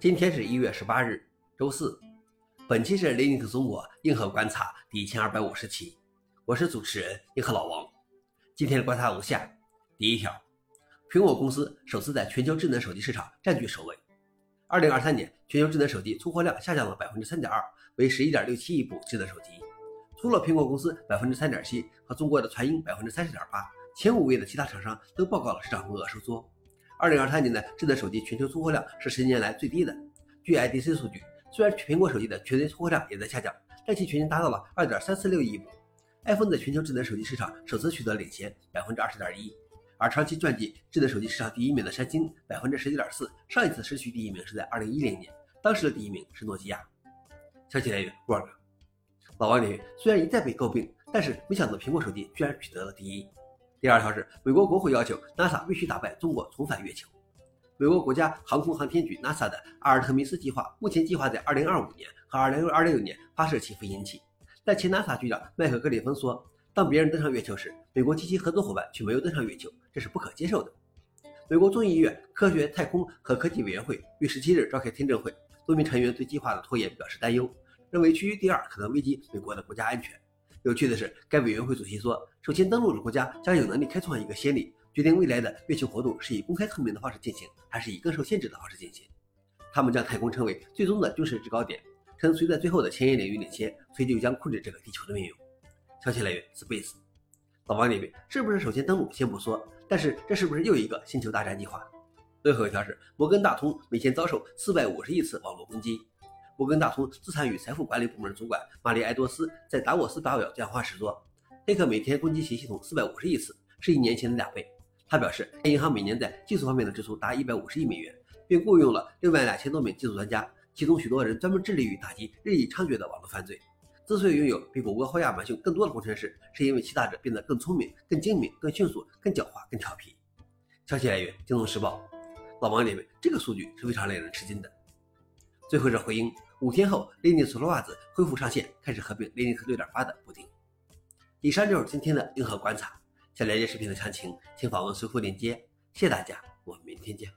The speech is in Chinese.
今天是一月十八日，周四。本期是 Linux 中国硬核观察第一千二百五十期，我是主持人硬核老王。今天的观察如下：第一条，苹果公司首次在全球智能手机市场占据首位。二零二三年全球智能手机出货量下降了百分之三点二，为十一点六七亿部智能手机。除了苹果公司百分之三点七和中国的传音百分之三十点八，前五位的其他厂商都报告了市场份额收缩。二零二三年的智能手机全球出货量是十年来最低的。据 IDC 数据，虽然苹果手机的全年出货量也在下降，但其全年达到了二点三四六亿部。iPhone 在全球智能手机市场首次取得领先，百分之二十点一。而长期占据智能手机市场第一名的三星，百分之十九点四，上一次失去第一名是在二零一零年，当时的第一名是诺基亚。消息来源：Work。老王领域虽然一再被诟病，但是没想到苹果手机居然取得了第一。第二条是，美国国会要求 NASA 必须打败中国重返月球。美国国家航空航天局 NASA 的阿尔特弥斯计划目前计划在2025年和2026年发射其飞行器，但前 NASA 局长麦克格里芬说，当别人登上月球时，美国及其合作伙伴却没有登上月球，这是不可接受的。美国众议院科学、太空和科技委员会于17日召开听证会，多名成员对计划的拖延表示担忧，认为区域第二可能危及美国的国家安全。有趣的是，该委员会主席说，首先登陆的国家将有能力开创一个先例，决定未来的月球活动是以公开透明的方式进行，还是以更受限制的方式进行。他们将太空称为最终的军事制高点，称随着最后的前沿领域领先，所以就将控制这个地球的命运。消息来源：Space。老王那边是不是首先登陆先不说，但是这是不是又一个星球大战计划？最后一条是摩根大通每天遭受四百五十亿次网络攻击。摩根大通资产与财富管理部门主管玛丽埃多斯在达沃斯发表讲话时说：“黑客每天攻击其系统四百五十亿次，是一年前的两倍。”他表示，该银行每年在技术方面的支出达一百五十亿美元，并雇佣了六万两千多名技术专家，其中许多人专门致力于打击日益猖獗的网络犯罪。之所以拥有比谷歌、或亚马逊更多的工程师，是因为其他者变得更聪明、更精明、更迅速、更狡猾、更调皮。消息来源：金融时报。老王认为这个数据是非常令人吃惊的。最后是回应。五天后，Linux 袜子恢复上线，开始合并 Linux 6.8的补丁。以上就是今天的硬核观察。想了解视频的详情，请访问随后链接。谢谢大家，我们明天见。